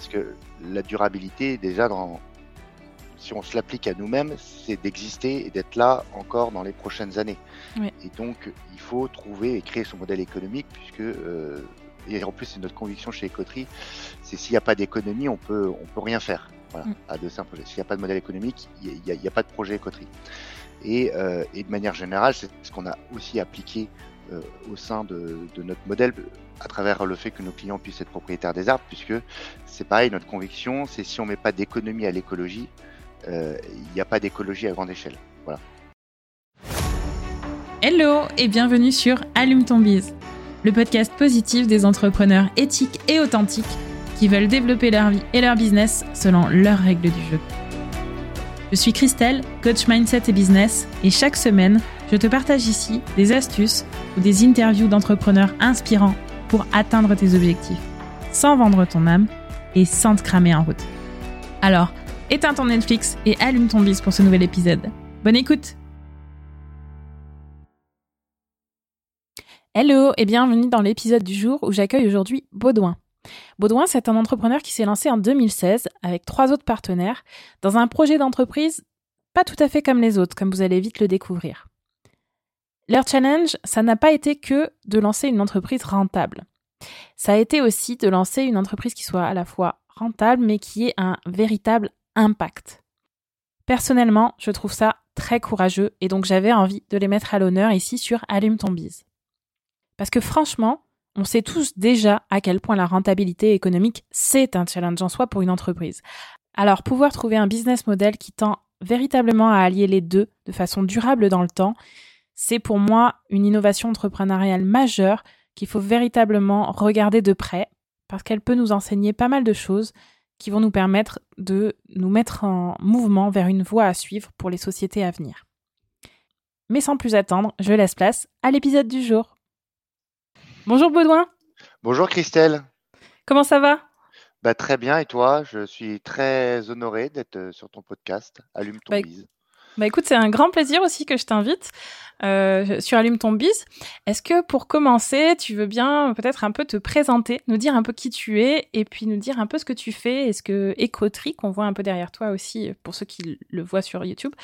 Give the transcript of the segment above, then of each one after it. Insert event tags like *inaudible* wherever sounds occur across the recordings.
Parce que la durabilité, déjà, dans, si on se l'applique à nous-mêmes, c'est d'exister et d'être là encore dans les prochaines années. Et donc, il faut trouver et créer son modèle économique, puisque, euh, et en plus, c'est notre conviction chez Ecoterie, c'est s'il n'y a pas d'économie, on peut, on peut rien faire. Voilà, mm. à de simples S'il n'y a pas de modèle économique, il n'y a, pas de projet Ecoterie. Et, euh, et de manière générale, c'est ce qu'on a aussi appliqué euh, au sein de, de, notre modèle à travers le fait que nos clients puissent être propriétaires des arbres, puisque c'est pareil, notre conviction, c'est si on met pas d'économie à l'écologie, euh, il n'y a pas d'écologie à grande échelle. Voilà. Hello et bienvenue sur Allume ton bise, le podcast positif des entrepreneurs éthiques et authentiques qui veulent développer leur vie et leur business selon leurs règles du jeu. Je suis Christelle, coach mindset et business, et chaque semaine, je te partage ici des astuces ou des interviews d'entrepreneurs inspirants pour atteindre tes objectifs, sans vendre ton âme et sans te cramer en route. Alors, éteins ton Netflix et allume ton bis pour ce nouvel épisode. Bonne écoute Hello et bienvenue dans l'épisode du jour où j'accueille aujourd'hui Baudouin. Baudouin, c'est un entrepreneur qui s'est lancé en 2016 avec trois autres partenaires dans un projet d'entreprise pas tout à fait comme les autres, comme vous allez vite le découvrir. Leur challenge, ça n'a pas été que de lancer une entreprise rentable. Ça a été aussi de lancer une entreprise qui soit à la fois rentable, mais qui ait un véritable impact. Personnellement, je trouve ça très courageux et donc j'avais envie de les mettre à l'honneur ici sur Allume ton bise. Parce que franchement, on sait tous déjà à quel point la rentabilité économique, c'est un challenge en soi pour une entreprise. Alors pouvoir trouver un business model qui tend véritablement à allier les deux de façon durable dans le temps, c'est pour moi une innovation entrepreneuriale majeure qu'il faut véritablement regarder de près parce qu'elle peut nous enseigner pas mal de choses qui vont nous permettre de nous mettre en mouvement vers une voie à suivre pour les sociétés à venir. Mais sans plus attendre, je laisse place à l'épisode du jour. Bonjour Baudouin. Bonjour Christelle. Comment ça va? Bah, Très bien et toi? Je suis très honoré d'être euh, sur ton podcast. Allume ton bah, bise. Bah écoute, c'est un grand plaisir aussi que je t'invite euh, sur Allume ton bise. Est-ce que pour commencer, tu veux bien peut-être un peu te présenter, nous dire un peu qui tu es et puis nous dire un peu ce que tu fais et ce que Écoterie, qu'on voit un peu derrière toi aussi pour ceux qui le voient sur YouTube,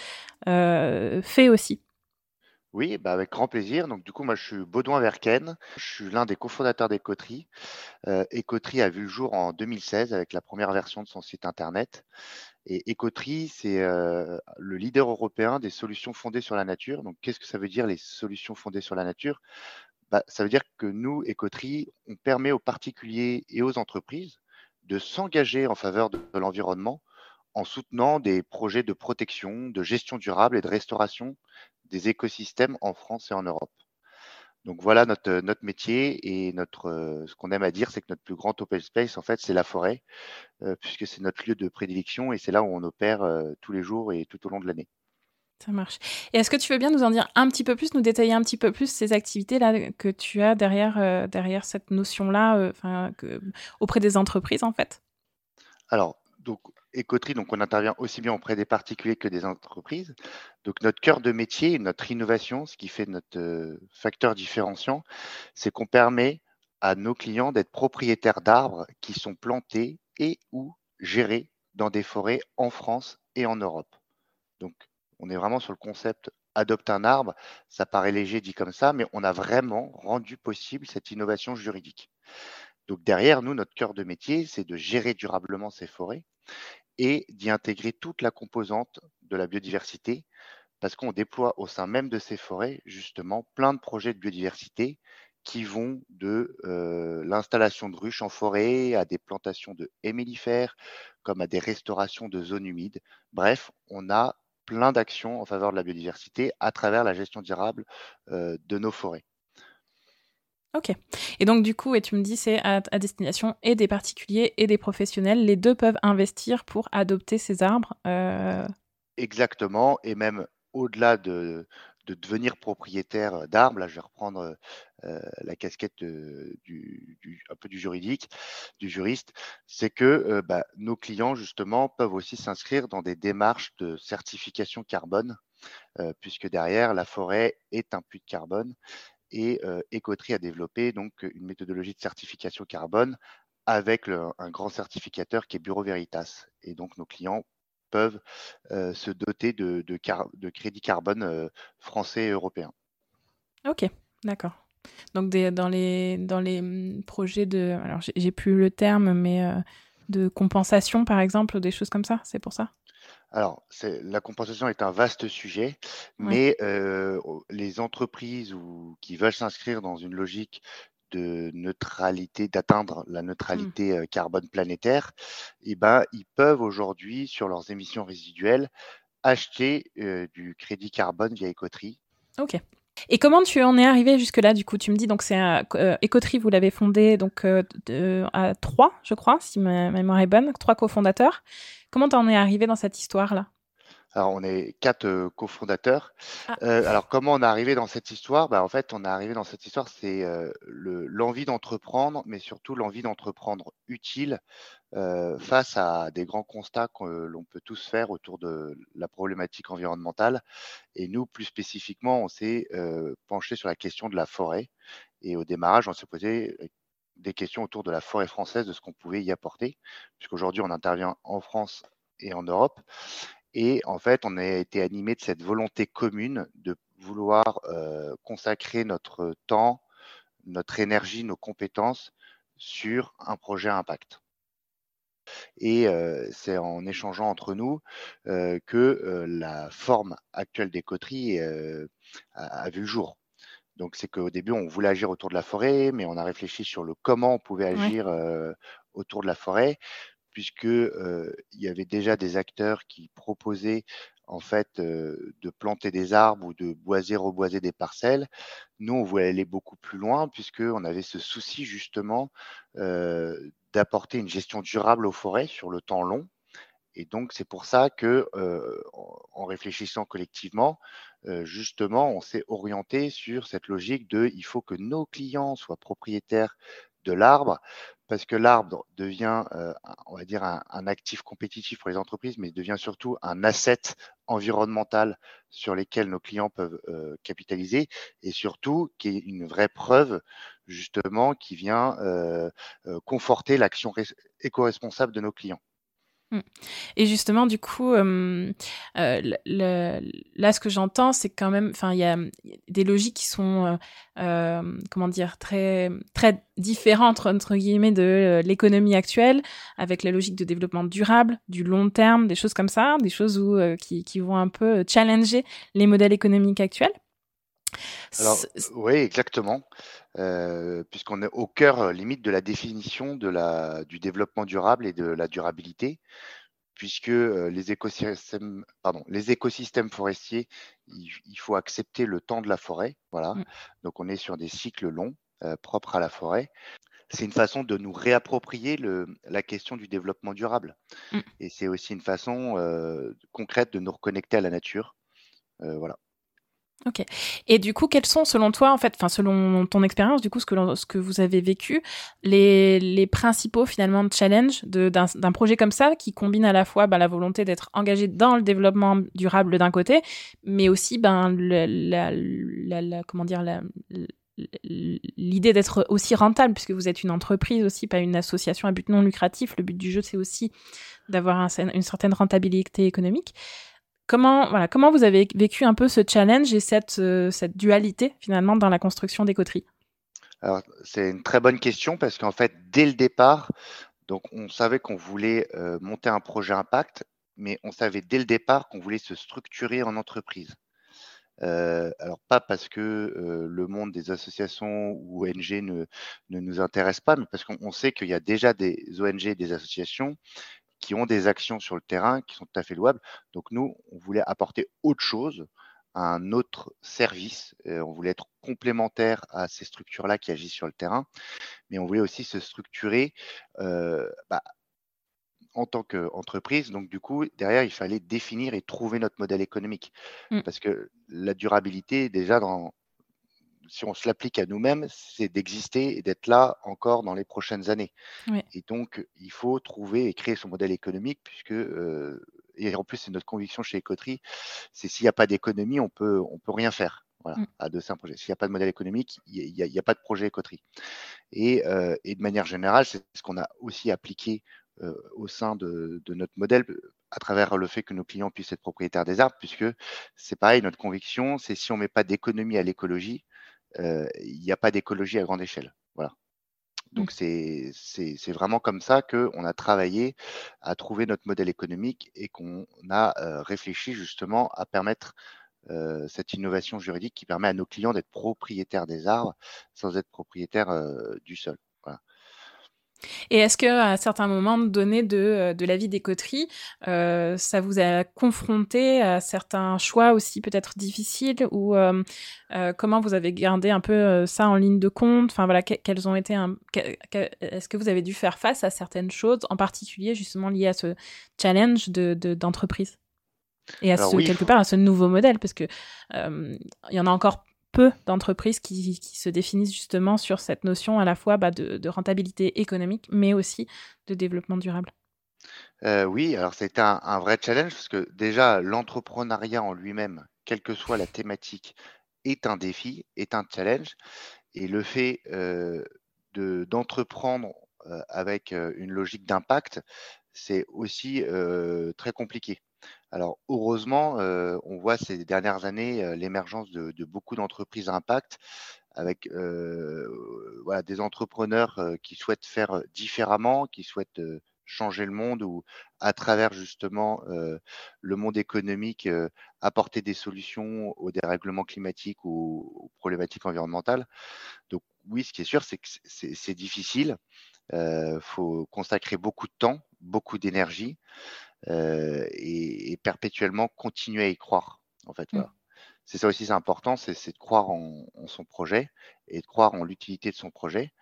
euh, fait aussi? Oui, bah avec grand plaisir. Donc, du coup, moi, je suis Baudouin Verken. Je suis l'un des cofondateurs d'Ecoterie. Euh, Ecoterie a vu le jour en 2016 avec la première version de son site internet. Et Ecoterie, c'est euh, le leader européen des solutions fondées sur la nature. Donc, qu'est-ce que ça veut dire les solutions fondées sur la nature? Bah, Ça veut dire que nous, Ecoterie, on permet aux particuliers et aux entreprises de s'engager en faveur de l'environnement en soutenant des projets de protection, de gestion durable et de restauration des écosystèmes en France et en Europe. Donc voilà notre, notre métier et notre, ce qu'on aime à dire, c'est que notre plus grand open space, en fait, c'est la forêt, euh, puisque c'est notre lieu de prédilection et c'est là où on opère euh, tous les jours et tout au long de l'année. Ça marche. Et est-ce que tu veux bien nous en dire un petit peu plus, nous détailler un petit peu plus ces activités-là que tu as derrière, euh, derrière cette notion-là, auprès des entreprises, en fait? Alors, donc, Écoterie, donc on intervient aussi bien auprès des particuliers que des entreprises. Donc notre cœur de métier, notre innovation, ce qui fait notre euh, facteur différenciant, c'est qu'on permet à nos clients d'être propriétaires d'arbres qui sont plantés et ou gérés dans des forêts en France et en Europe. Donc on est vraiment sur le concept adopte un arbre. Ça paraît léger dit comme ça, mais on a vraiment rendu possible cette innovation juridique. Donc derrière nous, notre cœur de métier, c'est de gérer durablement ces forêts et d'y intégrer toute la composante de la biodiversité, parce qu'on déploie au sein même de ces forêts, justement, plein de projets de biodiversité qui vont de euh, l'installation de ruches en forêt à des plantations de hémélifères, comme à des restaurations de zones humides. Bref, on a plein d'actions en faveur de la biodiversité à travers la gestion durable euh, de nos forêts. Ok. Et donc, du coup, et tu me dis, c'est à, destination et des particuliers et des professionnels. Les deux peuvent investir pour adopter ces arbres. Euh, Exactement. Et même au-delà de, devenir propriétaire d'arbres, là, je vais reprendre euh, la casquette du, un peu du juridique, du juriste, c'est que euh, bah, nos clients, justement, peuvent aussi s'inscrire dans des démarches de certification carbone, puisque derrière, la forêt est un puits de carbone et Ecoterie a développé donc une méthodologie de certification carbone avec un grand certificateur qui est Bureau Veritas. Et donc, nos clients peuvent se doter de, de, crédits carbone français et européens. Ok, d'accord. Donc dans les mmh, projets de alors j'ai plus le terme mais de compensation par exemple des choses comme ça c'est pour ça? Alors, la compensation est un vaste sujet, mais les entreprises ou, qui veulent s'inscrire dans une logique de neutralité, d'atteindre la mmh. neutralité carbone planétaire, eh ben, ils peuvent aujourd'hui, sur leurs émissions résiduelles, acheter du crédit carbone via Ecotree. Ok. Et comment tu en es arrivé jusque-là Du coup, tu me dis donc c'est euh, Ecotree, vous l'avez fondé donc à trois, je crois, si ma mémoire est bonne, trois cofondateurs. Comment tu en es arrivé dans cette histoire-là? Alors, on est quatre euh, cofondateurs. Ah. Euh, alors, comment on est arrivé dans cette histoire? Bah, En fait, on est arrivé dans cette histoire, c'est euh, l'envie d'entreprendre, mais surtout l'envie d'entreprendre utile face à des grands constats que l'on peut tous faire autour de la problématique environnementale. Et nous, plus spécifiquement, on s'est penché sur la question de la forêt. Et au démarrage, on s'est posé des questions autour de la forêt française, de ce qu'on pouvait y apporter, puisqu'aujourd'hui, on intervient en France et en Europe. Et en fait, on a été animé de cette volonté commune de vouloir consacrer notre temps, notre énergie, nos compétences sur un projet à impact. Et c'est en échangeant entre nous que la forme actuelle des coteries a, vu le jour. Donc c'est qu'au début, on voulait agir autour de la forêt, mais on a réfléchi sur le comment on pouvait agir autour de la forêt puisque il y avait déjà des acteurs qui proposaient en fait de planter des arbres ou de boiser, reboiser des parcelles. Nous, on voulait aller beaucoup plus loin puisqu'on avait ce souci justement d'apporter une gestion durable aux forêts sur le temps long. Et donc, c'est pour ça que, en réfléchissant collectivement, justement, on s'est orienté sur cette logique de il faut que nos clients soient propriétaires de l'arbre, parce que l'arbre devient, euh, on va dire, un, actif compétitif pour les entreprises, mais devient surtout un asset environnemental sur lesquels nos clients peuvent euh, capitaliser, et surtout qui est une vraie preuve justement qui vient euh, conforter l'action éco-responsable de nos clients. Mmh. Et justement, du coup, euh, là, ce que j'entends, c'est quand même, enfin, il y a des logiques qui sont, euh, comment dire, très, très différentes entre guillemets de l'économie actuelle, avec la logique de développement durable, du long terme, des choses comme ça, des choses qui vont un peu challenger les modèles économiques actuels. Alors, oui, exactement. puisqu'on est au cœur limite de la définition de la, du développement durable et de la durabilité, puisque les, écosystèmes, pardon, les écosystèmes forestiers, il, faut accepter le temps de la forêt. Voilà. Mmh. Donc on est sur des cycles longs propres à la forêt. C'est une façon de nous réapproprier le, la question du développement durable. Mmh. Et c'est aussi une façon concrète de nous reconnecter à la nature. voilà. Ok. Et du coup, quels sont, selon toi, en fait, enfin, selon ton expérience, du coup, ce que, ce que vous avez vécu, les, les principaux, finalement, challenges d'un projet comme ça, qui combine à la fois bah, la volonté d'être engagé dans le développement durable d'un côté, mais aussi, ben, la, comment dire, l'idée d'être aussi rentable, puisque vous êtes une entreprise aussi, pas une association à but non lucratif. Le but du jeu, c'est aussi d'avoir une certaine rentabilité économique. Comment, voilà, comment vous avez vécu un peu ce challenge et cette, euh, dualité finalement dans la construction des coteries? Alors, c'est une très bonne question parce qu'en fait, dès le départ, on savait qu'on voulait euh, monter un projet impact, mais on savait dès le départ qu'on voulait se structurer en entreprise. Euh, alors pas parce que le monde des associations ou ONG ne, ne nous intéresse pas, mais parce qu'on sait qu'il y a déjà des ONG et des associations qui ont des actions sur le terrain qui sont tout à fait louables. Donc nous, on voulait apporter autre chose, un autre service. on voulait être complémentaire à ces structures-là qui agissent sur le terrain, mais on voulait aussi se structurer euh, bah, en tant qu'entreprise. Donc du coup, derrière, il fallait définir et trouver notre modèle économique. Mmh. Parce que la durabilité, déjà dans, si on se l'applique à nous-mêmes, c'est d'exister et d'être là encore dans les prochaines années. Et donc, il faut trouver et créer son modèle économique, puisque, euh, et en plus, c'est notre conviction chez Ecoterie, c'est s'il n'y a pas d'économie, on peut, on peut rien faire. Voilà, mmh. adosser un projet. S'il n'y a pas de modèle économique, il n'y a, pas de projet écoterie. Et, et de manière générale, c'est ce qu'on a aussi appliqué au sein de, notre modèle à travers le fait que nos clients puissent être propriétaires des arbres, puisque c'est pareil, notre conviction, c'est si on ne met pas d'économie à l'écologie, il n'y a pas d'écologie à grande échelle. Voilà. Donc mmh. c'est vraiment comme ça qu'on a travaillé à trouver notre modèle économique et qu'on a réfléchi justement à permettre cette innovation juridique qui permet à nos clients d'être propriétaires des arbres sans être propriétaires du sol. Et est-ce qu'à certains moments donné de, euh, de la vie des coteries, euh, ça vous a confronté à certains choix aussi peut-être difficiles ou euh, comment vous avez gardé un peu ça en ligne de compte? Enfin voilà, quels ont été un, est-ce que vous avez dû faire face à certaines choses, en particulier justement liées à ce challenge de d'entreprise? Et à ce, quelque part à ce nouveau modèle parce que il y en a encore peu d'entreprises qui, se définissent justement sur cette notion à la fois bah, de, rentabilité économique, mais aussi de développement durable. Euh, oui, alors un, un, vrai challenge parce que déjà l'entrepreneuriat en lui-même, quelle que soit la thématique, est un défi, est un challenge. Et le fait euh, d'entreprendre euh, avec une logique d'impact, c'est aussi très compliqué. Alors heureusement, euh, on voit ces dernières années euh, l'émergence de, beaucoup d'entreprises à impact avec euh, des entrepreneurs qui souhaitent faire différemment, qui souhaitent changer le monde ou à travers justement le monde économique apporter des solutions aux dérèglements climatiques ou aux problématiques environnementales. Donc oui, ce qui est sûr, c'est que c'est difficile. Il faut consacrer beaucoup de temps, beaucoup d'énergie. Euh, et, perpétuellement continuer à y croire. En fait, mmh. C'est ça aussi, c'est important, c'est de croire en, son projet et de croire en l'utilité de son projet,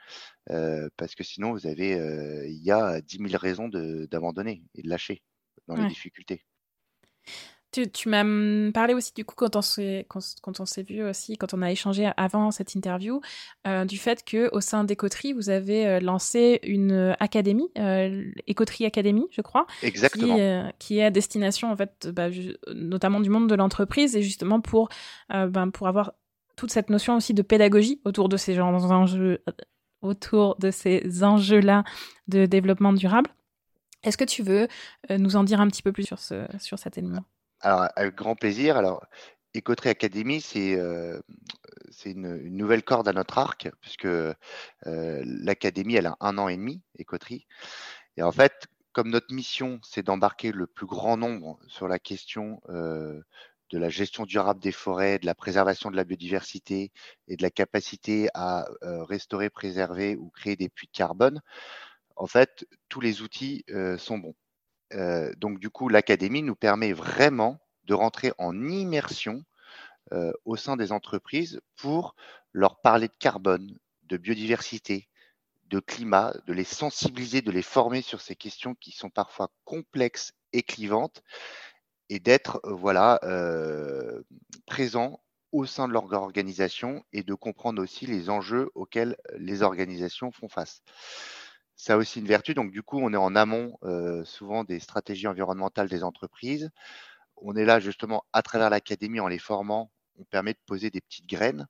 euh, parce que sinon, vous avez, euh, il y a 10 000 raisons d'abandonner et de lâcher dans les difficultés. Tu, m'as parlé aussi du coup quand on s'est vu aussi quand on a échangé avant cette interview euh, du fait que au sein d'Écoterie vous avez euh, lancé une académie euh, Écoterie Académie je crois. Exactement. Qui, euh, qui, est à destination en fait bah, notamment du monde de l'entreprise et justement pour ben, pour avoir toute cette notion aussi de pédagogie autour de ces genres d'enjeux autour de ces enjeux là de développement durable. Est-ce que tu veux nous en dire un petit peu plus sur ce sur cet élément? Alors, avec grand plaisir. Alors, Écoterie Academy, c'est euh, une, nouvelle corde à notre arc, puisque euh, l'académie, elle a un an et demi, Écoterie. Et en fait, comme notre mission, c'est d'embarquer le plus grand nombre sur la question euh, de la gestion durable des forêts, de la préservation de la biodiversité et de la capacité à restaurer, préserver ou créer des puits de carbone, en fait, tous les outils sont bons. Euh, donc du coup, l'académie nous permet vraiment de rentrer en immersion euh, au sein des entreprises pour leur parler de carbone, de biodiversité, de climat, de les sensibiliser, de les former sur ces questions qui sont parfois complexes et clivantes, et d'être euh, voilà présents au sein de leur organisation et de comprendre aussi les enjeux auxquels les organisations font face ça a aussi une vertu. Donc, du coup, on est en amont euh, souvent des stratégies environnementales des entreprises. On est là justement à travers l'académie en les formant. On permet de poser des petites graines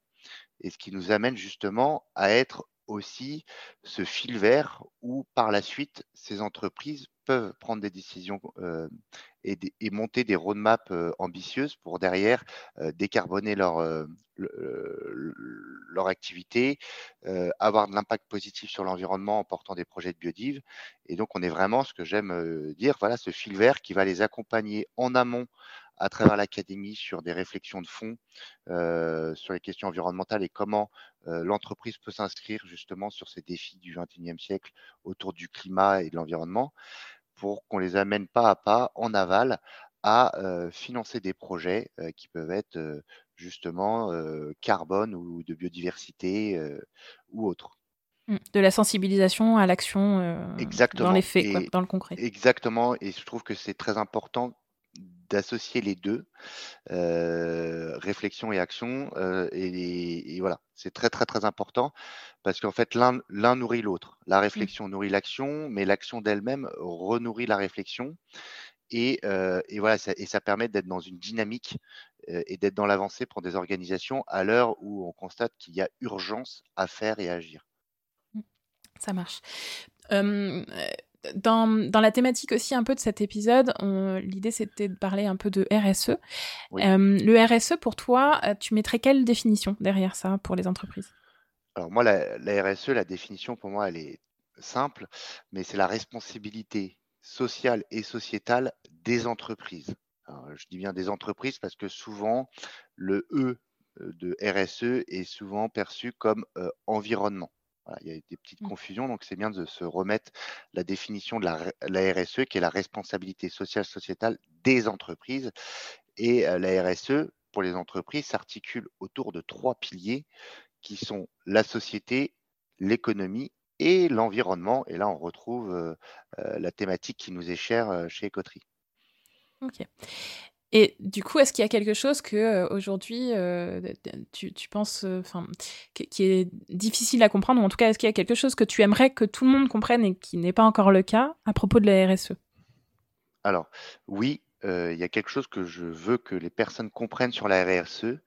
et ce qui nous amène justement à être aussi ce fil vert où par la suite ces entreprises peuvent prendre des décisions euh, et, monter des roadmaps euh, ambitieuses pour derrière décarboner leur, leur activité, euh, avoir de l'impact positif sur l'environnement en portant des projets de biodive. Et donc, on est vraiment, ce que j'aime euh, dire, voilà, ce fil vert qui va les accompagner en amont à travers l'académie sur des réflexions de fond euh, sur les questions environnementales et comment l'entreprise peut s'inscrire justement sur ces défis du 21e siècle autour du climat et de l'environnement pour qu'on les amène pas à pas en aval à financer des projets qui peuvent être justement carbone ou de biodiversité ou autre. Mmh. De la sensibilisation à l'action dans les faits, dans le concret. Exactement, et je trouve que c'est très important d'associer les deux, réflexion et action, et, voilà, c'est très très très important parce qu'en fait l'un nourrit l'autre. La mmh. réflexion nourrit l'action, mais l'action d'elle-même renourrit la réflexion. Et, voilà, ça, et ça permet d'être dans une dynamique et d'être dans l'avancée pour des organisations à l'heure où on constate qu'il y a urgence à faire et à agir. Mmh. Ça marche. Dans, dans, la thématique aussi un peu de cet épisode, l'idée c'était de parler un peu de RSE. le RSE, pour toi, tu mettrais quelle définition derrière ça pour les entreprises? Alors moi, la, la, RSE, la définition pour moi, elle est simple, mais c'est la responsabilité sociale et sociétale des entreprises. je dis bien des entreprises parce que souvent, le E euh, de RSE est souvent perçu comme euh, environnement. Il y a des petites mmh. confusions, donc c'est bien de se remettre la définition de la, la, RSE, qui est la responsabilité sociale sociétale des entreprises. Et euh, la RSE, pour les entreprises, s'articule autour de trois piliers qui sont la société, l'économie et l'environnement. Et là, on retrouve la thématique qui nous est chère chez Ecoterie. Ok. Et du coup, est-ce qu'il y a quelque chose que aujourd'hui tu, tu, penses, enfin, qui est difficile à comprendre, ou en tout cas, est-ce qu'il y a quelque chose que tu aimerais que tout le monde comprenne et qui n'est pas encore le cas à propos de la RSE Alors, oui, il y a quelque chose que je veux que les personnes comprennent sur la RSE,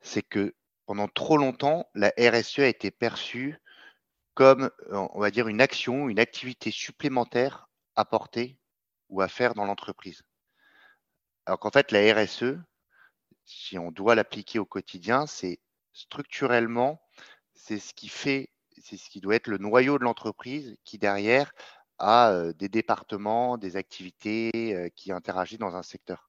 c'est que pendant trop longtemps, la RSE a été perçue comme, on va dire, une action, une activité supplémentaire à porter ou à faire dans l'entreprise. Alors qu'en fait, la RSE, si on doit l'appliquer au quotidien, c'est structurellement, c'est ce qui fait, c'est ce qui doit être le noyau de l'entreprise qui derrière a des départements, des activités qui interagissent dans un secteur.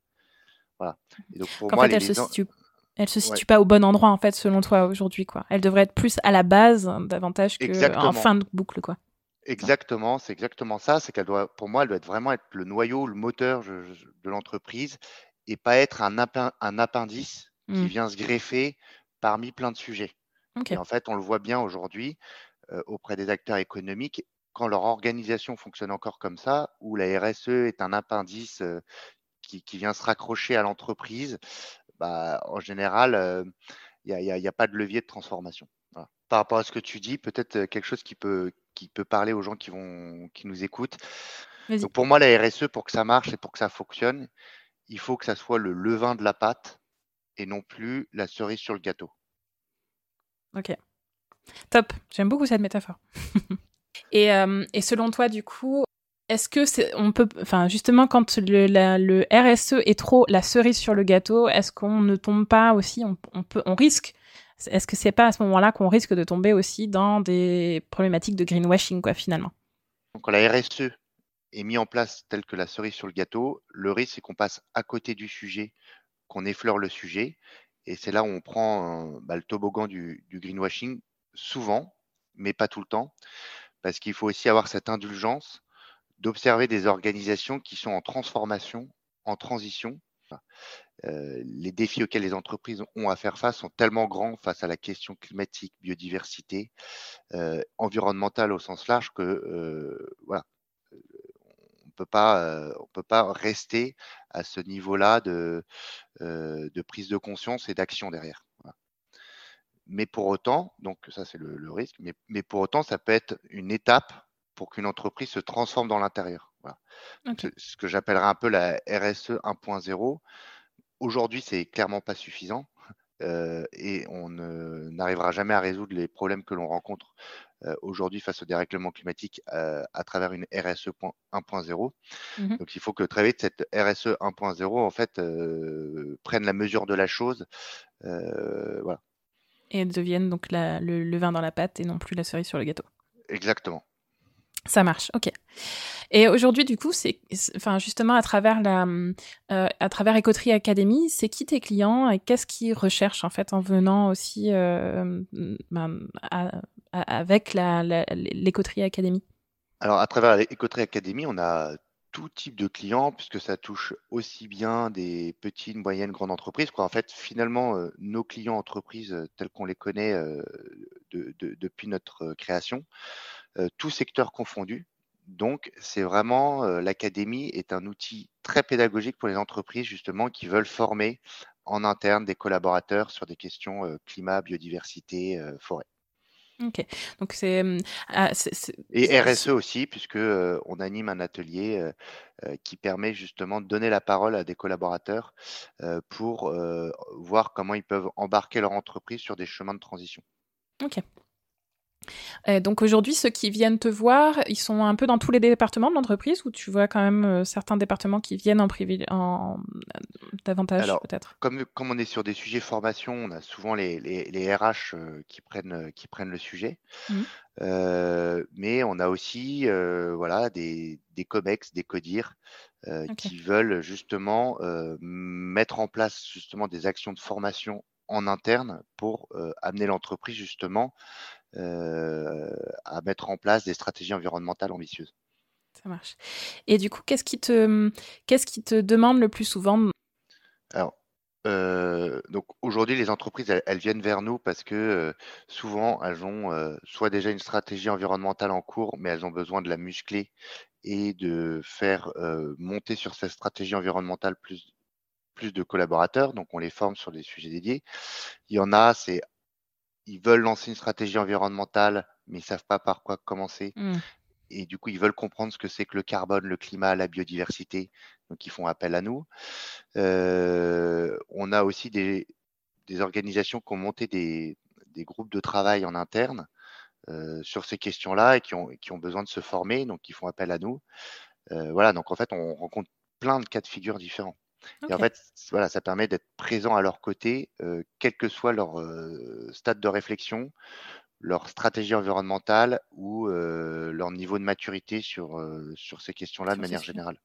Voilà. Et donc pour moi, les, elle se situe pas au bon endroit en fait selon toi aujourd'hui quoi. Elle devrait être plus à la base davantage qu'en fin de boucle quoi. Exactement, c'est exactement ça. C'est qu'elle doit, pour moi, elle doit être vraiment être le noyau, le moteur de l'entreprise et pas être un, un appendice qui mmh. vient se greffer parmi plein de sujets. Et en fait, on le voit bien aujourd'hui euh, auprès des acteurs économiques quand leur organisation fonctionne encore comme ça, où la RSE est un appendice euh, qui, qui, vient se raccrocher à l'entreprise, bah, en général, il n'y a, pas de levier de transformation. Par rapport à ce que tu dis, peut-être quelque chose qui peut, qui peut parler aux gens qui, vont, qui nous écoutent. Donc pour moi, la RSE, pour que ça marche et pour que ça fonctionne, il faut que ça soit le levain de la pâte et non plus la cerise sur le gâteau. Ok. Top. J'aime beaucoup cette métaphore. *laughs* et, et, selon toi, du coup, est-ce que c'est, on peut, enfin justement quand le, le, RSE est trop la cerise sur le gâteau, est-ce qu'on ne tombe pas aussi, on, peut, on risque, est-ce que c'est pas à ce moment-là qu'on risque de tomber aussi dans des problématiques de greenwashing quoi finalement? Quand la RSE est mise en place telle que la cerise sur le gâteau, le risque c'est qu'on passe à côté du sujet, qu'on effleure le sujet, et c'est là où on prend bah, le toboggan du greenwashing souvent, mais pas tout le temps, parce qu'il faut aussi avoir cette indulgence d'observer des organisations qui sont en transformation, en transition. Euh, les défis auxquels les entreprises ont à faire face sont tellement grands face à la question climatique, biodiversité, euh, environnementale au sens large que euh, voilà, on peut pas, peut pas rester à ce niveau-là de, prise de conscience et d'action derrière. Mais pour autant, donc ça c'est le, le, risque, mais, mais pour autant ça peut être une étape pour qu'une entreprise se transforme dans l'intérieur. Ce que j'appellerais un peu la RSE 1.0. Aujourd'hui, c'est clairement pas suffisant euh, et on n'arrivera jamais à résoudre les problèmes que l'on rencontre euh, aujourd'hui face au dérèglement climatique euh, à travers une RSE 1.0. Mmh Donc, il faut que très vite cette RSE 1.0 en fait prenne la mesure de la chose. voilà. Et devienne donc le, le vin dans la pâte et non plus la cerise sur le gâteau. Exactement. Ça marche, ok. Et aujourd'hui, du coup, c'est, enfin, justement, à travers la, euh, à travers Academy, c'est qui tes clients et qu'est-ce qu'ils recherchent en fait en venant aussi euh, ben, avec la, Academy Alors, à travers l'Écoterie Academy, on a tout type de clients puisque ça touche aussi bien des petites, moyennes, grandes entreprises. En fait, finalement, euh, nos clients entreprises tels qu'on les connaît depuis notre création euh, tout secteur confondu. Donc, c'est vraiment euh, l'académie est un outil très pédagogique pour les entreprises justement qui veulent former en interne des collaborateurs sur des questions euh, climat, biodiversité, forêt. Ok, donc c'est ah, et RSE aussi puisque on anime un atelier qui permet justement de donner la parole à des collaborateurs pour voir comment ils peuvent embarquer leur entreprise sur des chemins de transition. Ok. Euh, donc aujourd'hui, ceux qui viennent te voir, ils sont un peu dans tous les départements de l'entreprise ou tu vois quand même euh, certains départements qui viennent en, en davantage peut-être? comme, comme on est sur des sujets formation, on a souvent les, les, RH euh, qui, prennent, qui prennent le sujet. Mmh. mais on a aussi voilà, des, des COMEX, des CODIR qui veulent justement mettre en place justement des actions de formation en interne pour amener l'entreprise justement euh, à mettre en place des stratégies environnementales ambitieuses. Ça marche. Et du coup, qu'est-ce qui te, qu'est-ce qui te demande le plus souvent? Alors, euh, donc aujourd'hui, les entreprises, elles, viennent vers nous parce que euh, souvent, elles ont soit déjà une stratégie environnementale en cours, mais elles ont besoin de la muscler et de faire monter sur cette stratégie environnementale plus, plus de collaborateurs. Donc, on les forme sur des sujets dédiés. Il y en a, c'est ils veulent lancer une stratégie environnementale, mais ils savent pas par quoi commencer. Mmh. Et du coup, ils veulent comprendre ce que c'est que le carbone, le climat, la biodiversité. Donc, ils font appel à nous. Euh, on a aussi des, organisations qui ont monté des, groupes de travail en interne euh, sur ces questions-là et qui ont, qui ont besoin de se former. Donc, ils font appel à nous. Euh, voilà, donc en fait, on rencontre plein de cas de figure différents. Et en fait, voilà, ça permet d'être présent à leur côté, quel que soit leur stade de réflexion, leur stratégie environnementale ou leur niveau de maturité sur, sur ces questions-là de manière générale.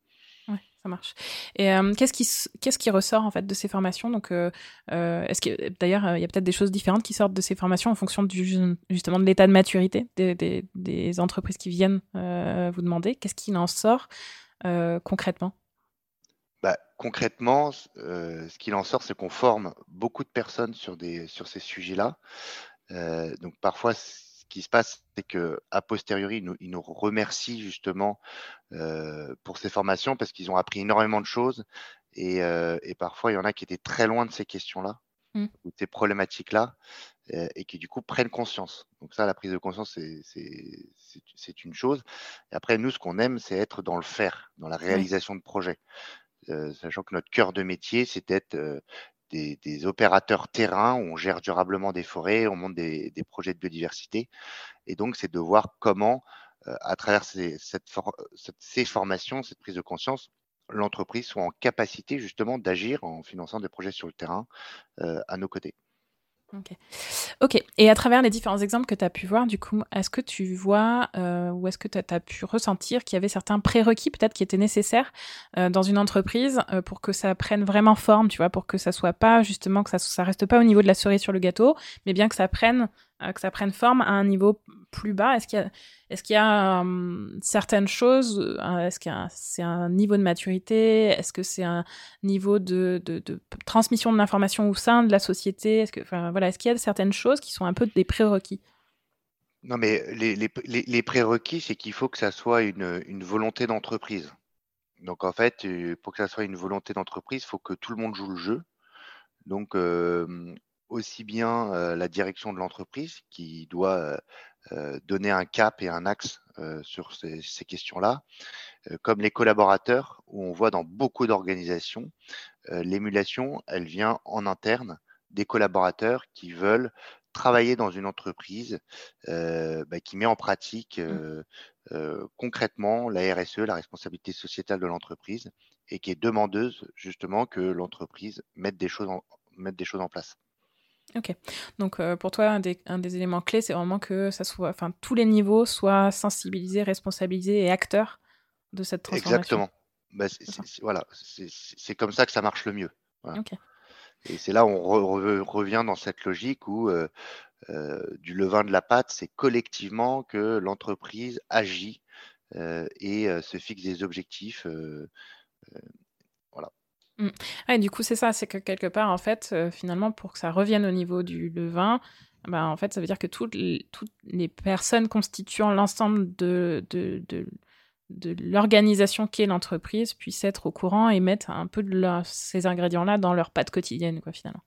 Oui, ça marche. Et qu'est-ce qui qu'est-ce qui ressort en fait de ces formations? Donc, est-ce que d'ailleurs il y a peut-être des choses différentes qui sortent de ces formations en fonction du justement de l'état de maturité des, des, des, entreprises qui viennent vous demander? Qu'est-ce qui en sort concrètement? Concrètement, euh, ce qu'il en sort, c'est qu'on forme beaucoup de personnes sur, des, sur ces sujets-là. Euh, donc parfois, ce qui se passe, c'est que a posteriori, ils nous, ils nous remercient justement euh, pour ces formations parce qu'ils ont appris énormément de choses. Et, et, parfois, il y en a qui étaient très loin de ces questions-là mmh. ou de ces problématiques-là et qui du coup prennent conscience. Donc ça, la prise de conscience, c'est une chose. Et après, nous, ce qu'on aime, c'est être dans le faire, dans la réalisation de projets. Euh, sachant que notre cœur de métier, c'est d'être euh, des, opérateurs terrain on gère durablement des forêts, on monte des, projets de biodiversité. Et donc, c'est de voir comment, euh, à travers ces, cette ces formations, cette prise de conscience, l'entreprise soit en capacité justement d'agir en finançant des projets sur le terrain à nos côtés. Ok. Ok. Et à travers les différents exemples que tu as pu voir, du coup, est-ce que tu vois euh, ou est-ce que tu as, pu ressentir qu'il y avait certains prérequis peut-être qui étaient nécessaires euh, dans une entreprise euh, pour que ça prenne vraiment forme, tu vois, pour que ça soit pas justement que ça ça reste pas au niveau de la cerise sur le gâteau, mais bien que ça prenne que ça prenne forme à un niveau plus bas Est-ce qu'il y a, est-ce qu'il y a certaines choses Est-ce que c'est un niveau de maturité? Est-ce que c'est un niveau de, de, transmission de l'information au sein de la société? Est-ce que, voilà, est-ce qu'il y a certaines choses qui sont un peu des prérequis? Non, mais les, les, prérequis, c'est qu'il faut que ça soit une, une volonté d'entreprise. Donc en fait, pour que ça soit une volonté d'entreprise, il faut que tout le monde joue le jeu. Donc, aussi bien la direction de l'entreprise qui doit donner un cap et un axe sur ces, questions-là, comme les collaborateurs, où on voit dans beaucoup d'organisations, l'émulation, elle vient en interne des collaborateurs qui veulent travailler dans une entreprise bah, qui met en pratique mmh. concrètement la RSE, la responsabilité sociétale de l'entreprise, et qui est demandeuse justement que l'entreprise mette des choses mette des choses en place. Ok. Donc euh, pour toi, un des, un des éléments clés, c'est vraiment que ça soit, enfin, tous les niveaux soient sensibilisés, responsabilisés et acteurs de cette transformation. Exactement. Bah, voilà, c'est comme ça que ça marche le mieux. Et c'est là où on revient dans cette logique où euh, euh, du levain de la pâte, c'est collectivement que l'entreprise agit et se fixe des objectifs. Mmh. du coup, c'est ça, c'est que quelque part, en fait, euh, finalement, pour que ça revienne au niveau du levain, bah, en fait, ça veut dire que toutes les, personnes constituant l'ensemble de l'organisation qu'est l'entreprise puissent être au courant et mettre un peu de ces ingrédients-là dans leur pâte quotidienne, quoi, finalement.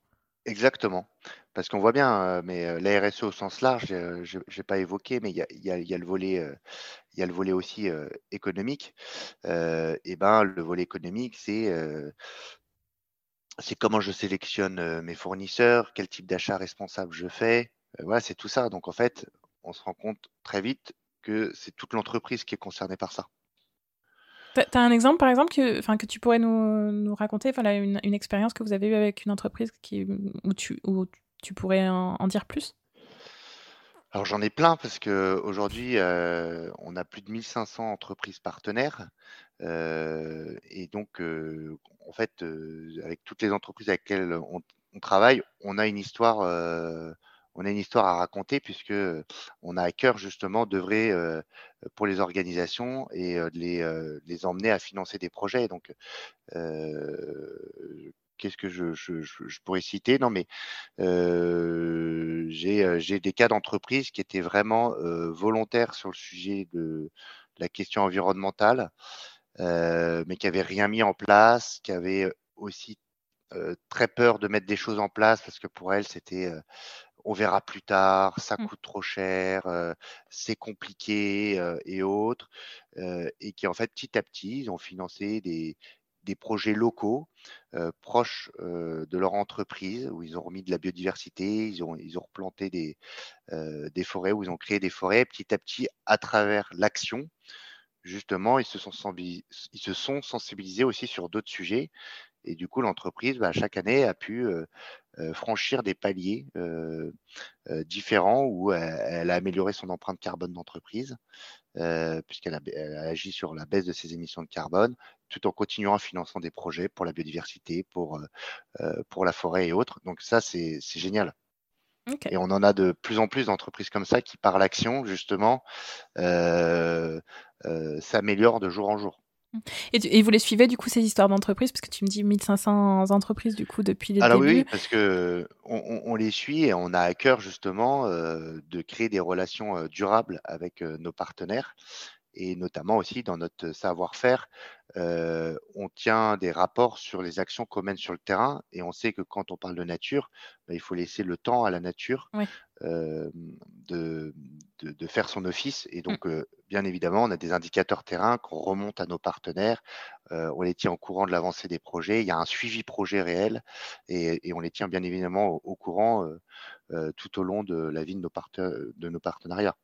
Exactement. Parce qu'on voit bien, mais la RSE au sens large, je n'ai pas évoqué, mais il y a, le volet, il y a le volet aussi économique. et ben, le volet économique, c'est comment je sélectionne mes fournisseurs, quel type d'achat responsable je fais. voilà, c'est tout ça. Donc en fait, on se rend compte très vite que c'est toute l'entreprise qui est concernée par ça. Tu as un exemple, par exemple, que, que tu pourrais nous, raconter, une, une expérience que vous avez eue avec une entreprise qui, où, tu, où tu pourrais en, dire plus? Alors j'en ai plein parce qu'aujourd'hui, euh, on a plus de 1500 entreprises partenaires. Euh, et donc, euh, en fait, avec toutes les entreprises avec lesquelles on, travaille, on a une histoire on a une histoire à raconter puisque on a à cœur justement d'œuvrer pour les organisations et de les, les, emmener à financer des projets. Donc, qu'est-ce que je, je, pourrais citer? Non, mais j'ai des cas d'entreprises qui étaient vraiment volontaires sur le sujet de la question environnementale, mais qui n'avaient rien mis en place, qui avaient aussi très peur de mettre des choses en place parce que pour elles, c'était on verra plus tard, ça mmh. coûte trop cher, c'est compliqué et autres, et qui en fait petit à petit, ils ont financé des, projets locaux proches de leur entreprise où ils ont remis de la biodiversité, ils ont, replanté des, des forêts, où ils ont créé des forêts petit à petit à travers l'action. Justement, ils se, sont ils se sont sensibilisés aussi sur d'autres sujets et du coup, l'entreprise, bah, chaque année, a pu franchir des paliers différents où elle, a amélioré son empreinte carbone d'entreprise, puisqu'elle a, agi sur la baisse de ses émissions de carbone, tout en continuant à financer des projets pour la biodiversité, pour, pour la forêt et autres. Donc ça, c'est génial. Et on en a de plus en plus d'entreprises comme ça qui, par l'action, justement, s'améliorent de jour en jour. Et, vous les suivez du coup ces histoires d'entreprise parce que tu me dis 1500 entreprises du coup depuis les Alors oui, parce que on, les suit et on a à cœur justement euh, de créer des relations euh, durables avec euh, nos partenaires et notamment aussi dans notre savoir-faire, on tient des rapports sur les actions qu'on mène sur le terrain et on sait que quand on parle de nature, bah, il faut laisser le temps à la nature de, de, faire son office. Et mmh. donc, bien évidemment, on a des indicateurs terrain qu'on remonte à nos partenaires, on les tient au courant de l'avancée des projets, il y a un suivi projet réel et, on les tient bien évidemment au, courant tout au long de la vie de nos, de nos partenariats.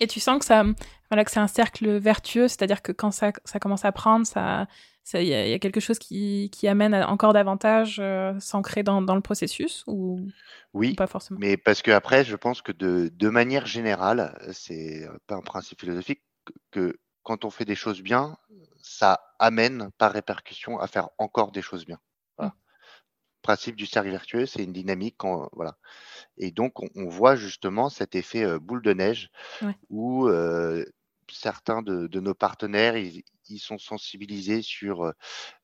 Et tu sens que ça, voilà, que c'est un cercle vertueux, c'est-à-dire que quand ça, ça, commence à prendre, ça, il y, a quelque chose qui, qui amène encore davantage euh, s'ancrer dans, dans, le processus ou oui, pas forcément? Mais parce que après, je pense que de, de manière générale, c'est pas un principe philosophique que quand on fait des choses bien, ça amène par répercussion à faire encore des choses bien. Principe du cercle vertueux, c'est une dynamique. Voilà. Et donc, on, voit justement cet effet boule de neige où certains de, nos partenaires, ils, sont sensibilisés sur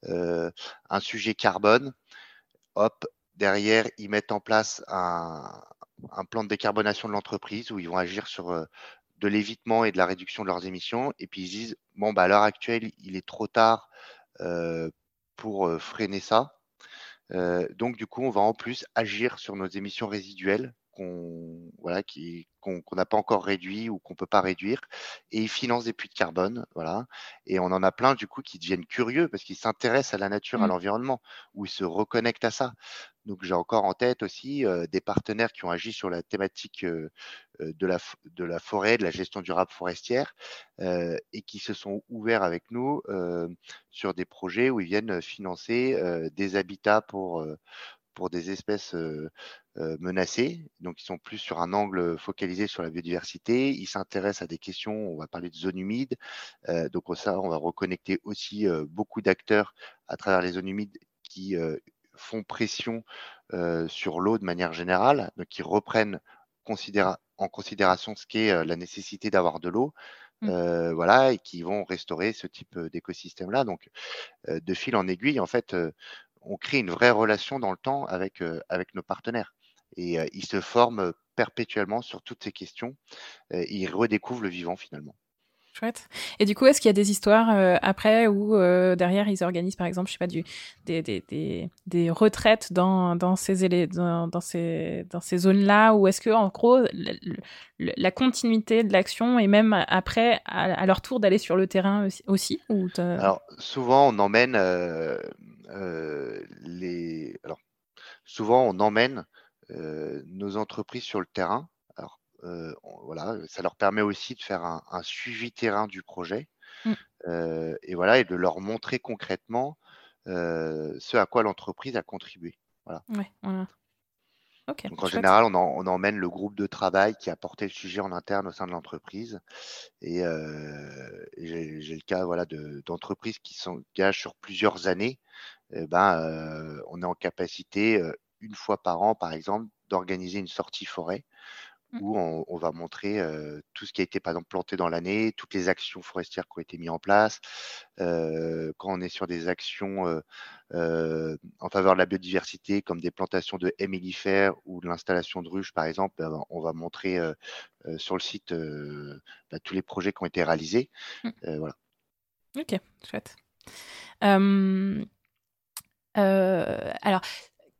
un sujet carbone. Hop, derrière, ils mettent en place un, plan de décarbonation de l'entreprise où ils vont agir sur de l'évitement et de la réduction de leurs émissions. Et puis ils disent, bon, bah, à l'heure actuelle, il est trop tard pour freiner ça donc, du coup, on va en plus agir sur nos émissions résiduelles qu'on voilà, qu'on n'a pas encore réduit ou qu'on peut pas réduire, et ils financent des puits de carbone, voilà. Et on en a plein du coup qui deviennent curieux parce qu'ils s'intéressent à la nature, à mmh. l'environnement, ou ils se reconnectent à ça. Donc j'ai encore en tête aussi des partenaires qui ont agi sur la thématique de, la, de la forêt, de la gestion durable forestière, et qui se sont ouverts avec nous sur des projets où ils viennent financer des habitats pour pour des espèces menacées. Donc, ils sont plus sur un angle focalisé sur la biodiversité. Ils s'intéressent à des questions, on va parler de zones humides. donc, ça, on va reconnecter aussi beaucoup d'acteurs à travers les zones humides qui font pression sur l'eau de manière générale, donc qui reprennent en considération ce qu'est la nécessité d'avoir de l'eau. Mmh. voilà, et qui vont restaurer ce type d'écosystème-là. Donc, de fil en aiguille, en fait, on crée une vraie relation dans le temps avec, avec nos partenaires. Et ils se forment perpétuellement sur toutes ces questions. et ils redécouvrent le vivant finalement. Chouette. Et du coup, est-ce qu'il y a des histoires euh, après où euh, derrière ils organisent par exemple, je sais pas, du, des, des, des, des retraites dans, dans ces, dans, dans ces, dans ces zones-là Ou est-ce que en gros, la, continuité de l'action et même après, à, leur tour d'aller sur le terrain aussi, ou Alors, souvent on emmène euh, les. Alors, souvent on emmène nos entreprises sur le terrain euh, voilà, ça leur permet aussi de faire un, suivi terrain du projet mmh. euh, et voilà et de leur montrer concrètement euh, ce à quoi l'entreprise a contribué. Voilà. Donc en général, on, emmène le groupe de travail qui a porté le sujet en interne au sein de l'entreprise. Et, j'ai le cas voilà, d'entreprises qui s'engagent sur plusieurs années. Eh ben, on est en capacité, une fois par an, par exemple, d'organiser une sortie forêt Mmh. où on, va montrer tout ce qui a été par exemple planté dans l'année, toutes les actions forestières qui ont été mises en place. quand on est sur des actions en faveur de la biodiversité, comme des plantations de haies mellifères ou de l'installation de ruches, par exemple, ben, on va montrer sur le site bah, tous les projets qui ont été réalisés. Mmh. voilà. Ok, chouette. alors,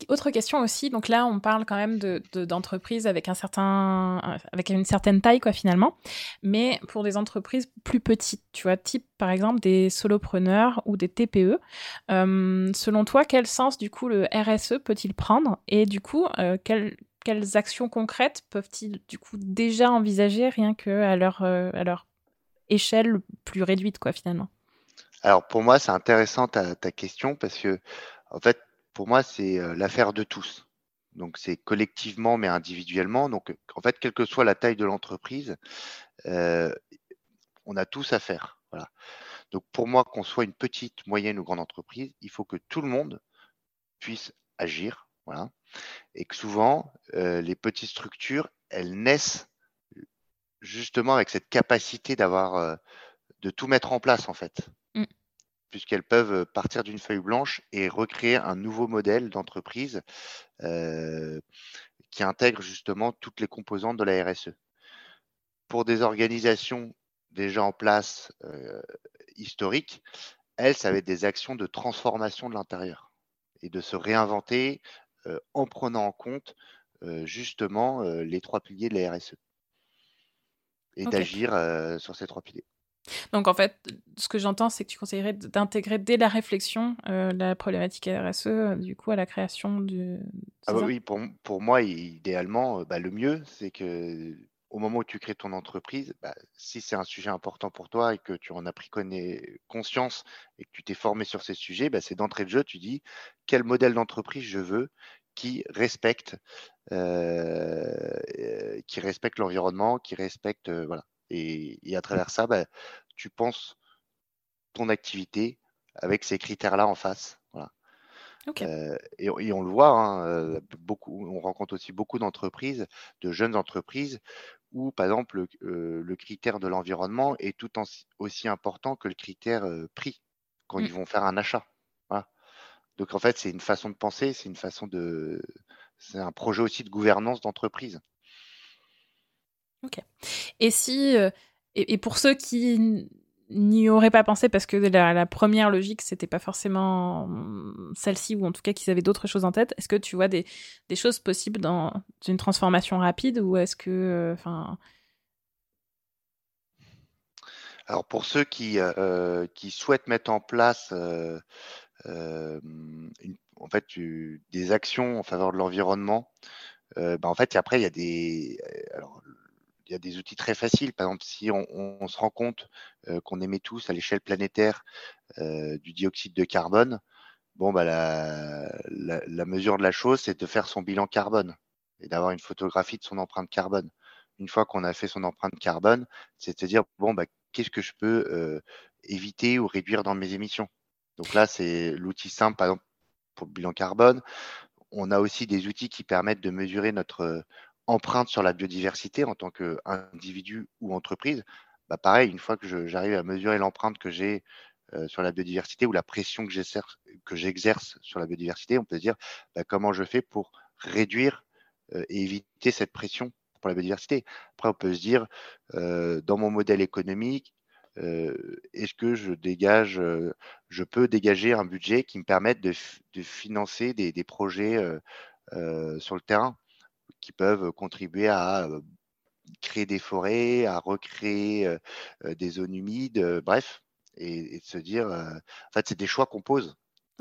autre question aussi, donc là on parle quand même d'entreprises de, avec un certain, avec une certaine taille quoi finalement, mais pour des entreprises plus petites, tu vois, type par exemple des solopreneurs ou des TPE, euh, selon toi quel sens du coup le RSE peut-il prendre? Et du coup euh, quelles, actions concrètes peuvent-ils du coup déjà envisager rien que à leur, euh, leur échelle plus réduite quoi finalement? Alors pour moi c'est intéressant ta, ta question parce que en fait pour moi, c'est l'affaire de tous. Donc, c'est collectivement, mais individuellement. Donc, en fait, quelle que soit la taille de l'entreprise, on a tous à faire. Voilà. Donc, pour moi, qu'on soit une petite, moyenne ou grande entreprise, il faut que tout le monde puisse agir. Voilà. Et que souvent, les petites structures, elles naissent justement avec cette capacité d'avoir, de tout mettre en place, en fait puisqu'elles peuvent partir d'une feuille blanche et recréer un nouveau modèle d'entreprise qui intègre justement toutes les composantes de la RSE. Pour des organisations déjà en place historiques, elles, ça va être des actions de transformation de l'intérieur et de se réinventer en prenant en compte justement les trois piliers de la RSE et d'agir sur ces trois piliers. Donc en fait, ce que j'entends, c'est que tu conseillerais d'intégrer dès la réflexion euh, la problématique RSE, euh, du coup, à la création du. Ah bah oui, pour, pour, moi, idéalement, euh, bah, le mieux, c'est que au moment où tu crées ton entreprise, bah, si c'est un sujet important pour toi et que tu en as pris conscience et que tu t'es formé sur ces sujets, bah, c'est d'entrée de jeu, tu dis quel modèle d'entreprise je veux qui respecte, qui respecte l'environnement, qui respecte, voilà, et, à travers ça, bah, tu penses ton activité avec ces critères-là en face. Voilà. Euh, et, on le voit, hein, euh, beaucoup, on rencontre aussi beaucoup d'entreprises, de jeunes entreprises, où par exemple le, euh, critère de l'environnement est tout aussi important que le critère prix quand ils mmh. vont faire un achat. Donc en fait, c'est une façon de penser, c'est une façon de, c'est un projet aussi de gouvernance d'entreprise. Ok. Et si, euh, et, pour ceux qui n'y auraient pas pensé parce que la, première logique c'était pas forcément hum, celle-ci ou en tout cas qu'ils avaient d'autres choses en tête, est-ce que tu vois des, choses possibles dans une transformation rapide ou est-ce que, euh, enfin. Alors pour ceux qui, euh, qui souhaitent mettre en place en fait des actions en faveur de l'environnement, bah, en fait après il y a des alors, y a des outils très faciles. Par exemple, si on, se rend compte euh, qu'on émet tous à l'échelle planétaire euh, du dioxyde de carbone, bon, bah, la, mesure de la chose, c'est de faire son bilan carbone et d'avoir une photographie de son empreinte carbone. Une fois qu'on a fait son empreinte carbone, c'est de dire, bon, bah, qu'est-ce que je peux euh, éviter ou réduire dans mes émissions? Donc là, c'est l'outil simple, par exemple, pour le bilan carbone. On a aussi des outils qui permettent de mesurer notre, empreinte sur la biodiversité en tant qu'individu ou entreprise, bah pareil, une fois que j'arrive à mesurer l'empreinte que j'ai euh, sur la biodiversité ou la pression que j'exerce sur la biodiversité, on peut se dire bah, comment je fais pour réduire euh, et éviter cette pression pour la biodiversité? Après, on peut se dire, euh, dans mon modèle économique, est-ce que je dégage, je peux dégager un budget qui me permette de, financer des, projets sur le terrain? Qui peuvent contribuer à créer des forêts, à recréer des zones humides, bref, et, de se dire, en fait, c'est des choix qu'on pose.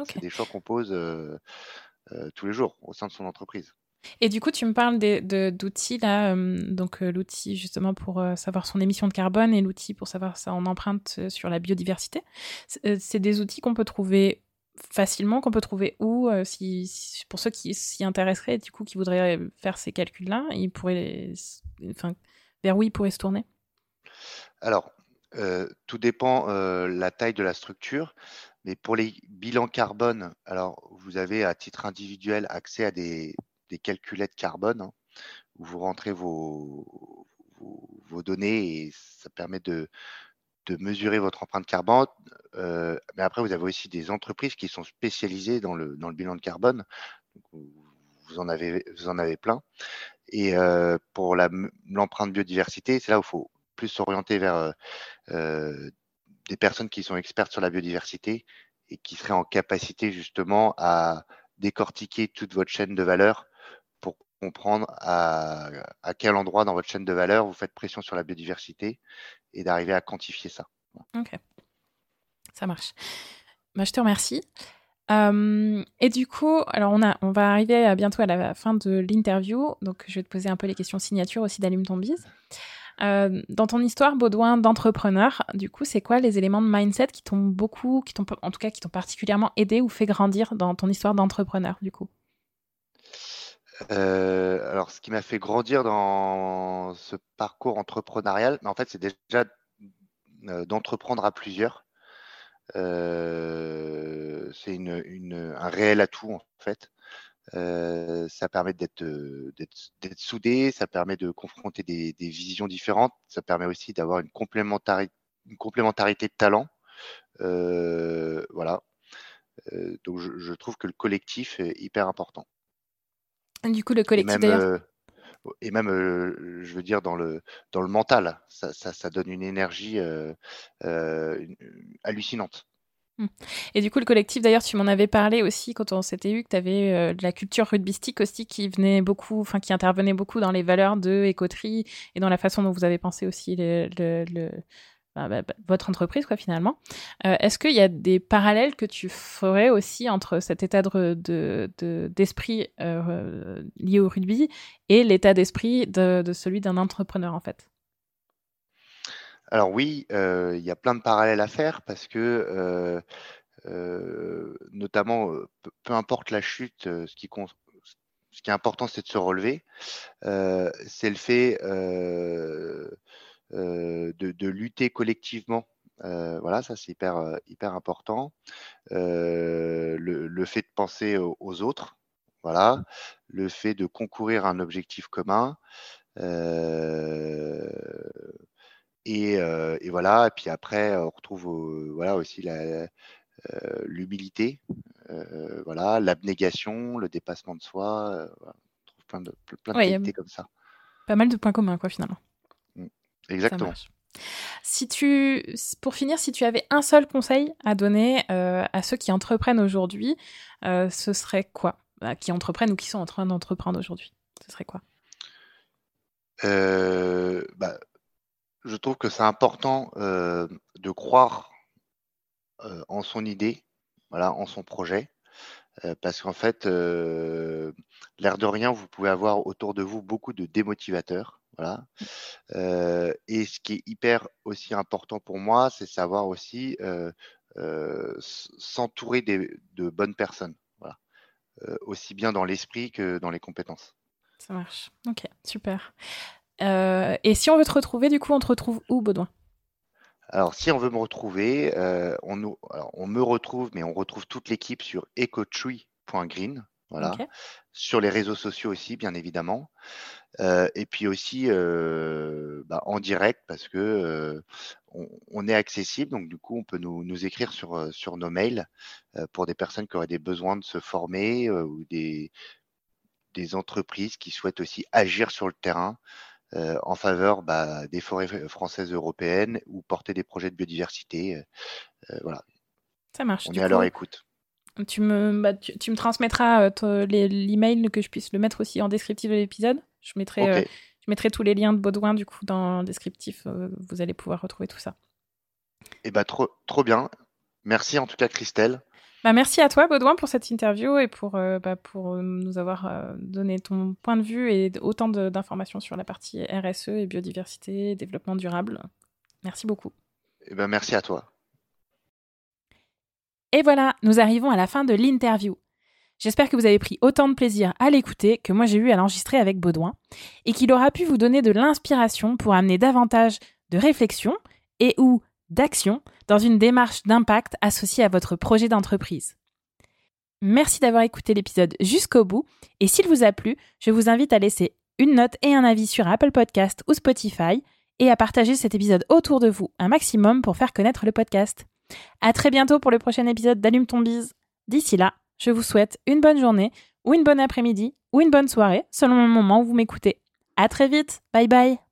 C'est des choix qu'on pose tous les jours au sein de son entreprise. Et du coup, tu me parles d'outils là, donc l'outil justement pour savoir son émission de carbone et l'outil pour savoir son empreinte sur la biodiversité. C'est des outils qu'on peut trouver facilement, qu'on peut trouver où, si, pour ceux qui s'y intéresseraient, du coup, qui voudraient faire ces calculs-là, ils pourraient, enfin, vers où ils pourraient se tourner? Alors, tout dépend la taille de la structure. Mais pour les bilans carbone, alors vous avez à titre individuel accès à des, des calculettes carbone hein, où vous rentrez vos, vos, données et ça permet de, de mesurer votre empreinte carbone. Euh, mais après, vous avez aussi des entreprises qui sont spécialisées dans le, dans le bilan de carbone. vous, en avez, vous en avez plein. Et euh, pour l'empreinte biodiversité, c'est là où il faut plus s'orienter vers euh, des personnes qui sont expertes sur la biodiversité et qui seraient en capacité justement à décortiquer toute votre chaîne de valeur comprendre à, quel endroit dans votre chaîne de valeur vous faites pression sur la biodiversité et d'arriver à quantifier ça. Ok, ça marche. Bah, je te remercie. et du coup, alors on, a, on va arriver bientôt à la fin de l'interview, donc je vais te poser un peu les questions signature aussi d'Allume ton bise. dans ton histoire, Baudouin, d'entrepreneur, du coup, c'est quoi les éléments de mindset qui t'ont beaucoup, qui en tout cas, qui t'ont particulièrement aidé ou fait grandir dans ton histoire d'entrepreneur, du coup? Euh, alors, ce qui m'a fait grandir dans ce parcours entrepreneurial, en fait, c'est déjà euh, d'entreprendre à plusieurs. Euh, c'est une, un réel atout, en fait. ça permet d'être, d'être, soudé, ça permet de confronter des, visions différentes, ça permet aussi d'avoir une complémentarité, une complémentarité de talent. voilà. donc, je trouve que le collectif est hyper important. Du coup, le collectif d'ailleurs. et même, euh, euh, je veux dire, dans le, dans le mental, ça, ça, donne une énergie euh, hallucinante. Mmh. Et du coup, le collectif, d'ailleurs, tu m'en avais parlé aussi quand on s'était eu, que tu avais de la culture rugbystique aussi qui venait beaucoup, enfin, qui intervenait beaucoup dans les valeurs de écoterie et dans la façon dont vous avez pensé aussi le, le, votre entreprise, quoi, finalement. Euh, est-ce qu'il y a des parallèles que tu ferais aussi entre cet état d'esprit de, euh, lié au rugby et l'état d'esprit de, celui d'un entrepreneur, en fait? Alors oui, euh, il y a plein de parallèles à faire parce que, notamment, peu, importe la chute, ce qui est important, c'est de se relever. c'est le fait euh, de, lutter collectivement. Euh, voilà, ça c'est hyper, euh, hyper important. Le, fait de penser aux, autres, voilà, le fait de concourir à un objectif commun. Et, voilà, et puis après, on retrouve voilà, aussi l'humilité, voilà, l'abnégation, le dépassement de soi. on trouve plein de, plein de qualités comme ça. Pas mal de points communs, quoi, finalement. Exactement. Si tu, pour finir, si tu avais un seul conseil à donner euh, à ceux qui entreprennent aujourd'hui, euh, ce serait quoi? Bah, Qui entreprennent ou qui sont en train d'entreprendre aujourd'hui Ce serait quoi? Euh, bah, Je trouve que c'est important de croire en son idée, voilà, en son projet. parce qu'en fait, l'air de rien, vous pouvez avoir autour de vous beaucoup de démotivateurs voilà. et ce qui est hyper aussi important pour moi, c'est savoir aussi s'entourer de bonnes personnes. Voilà. aussi bien dans l'esprit que dans les compétences. Ça marche. Ok, super. et si on veut te retrouver, du coup, on te retrouve où, Baudouin? Alors, si on veut me retrouver, on, nous, on me retrouve, mais on retrouve toute l'équipe sur ecotree.green. Voilà. Sur les réseaux sociaux aussi, bien évidemment. Euh, et puis aussi euh, bah, en direct parce que euh, on, est accessible, donc du coup on peut nous, nous écrire sur, sur nos mails pour des personnes qui auraient des besoins de se former ou des, des entreprises qui souhaitent aussi agir sur le terrain. en faveur bah, des forêts françaises européennes ou porter des projets de biodiversité. voilà. Ça marche. On est à leur écoute. Tu me, bah, tu, me transmettras l'email que je puisse le mettre aussi en descriptif de l'épisode. Je mettrai, je mettrai tous les liens de Baudouin du coup dans le descriptif. vous allez pouvoir retrouver tout ça. Eh bah, trop, trop bien. Merci en tout cas, Christelle. Bah, merci à toi, Baudouin, pour cette interview et pour, euh, bah, pour euh, nous avoir euh, donné ton point de vue et autant d'informations sur la partie RSE et biodiversité, développement durable. Merci beaucoup. Eh ben, merci à toi. Et voilà, nous arrivons à la fin de l'interview. J'espère que vous avez pris autant de plaisir à l'écouter que moi j'ai eu à l'enregistrer avec Baudouin et qu'il aura pu vous donner de l'inspiration pour amener davantage de réflexion et ou d'action dans une démarche d'impact associée à votre projet d'entreprise. Merci d'avoir écouté l'épisode jusqu'au bout et s'il vous a plu, je vous invite à laisser une note et un avis sur Apple Podcast ou Spotify et à partager cet épisode autour de vous un maximum pour faire connaître le podcast. À très bientôt pour le prochain épisode d'Allume ton bise. D'ici là, je vous souhaite une bonne journée ou une bonne après-midi ou une bonne soirée selon le moment où vous m'écoutez. À très vite. Bye bye.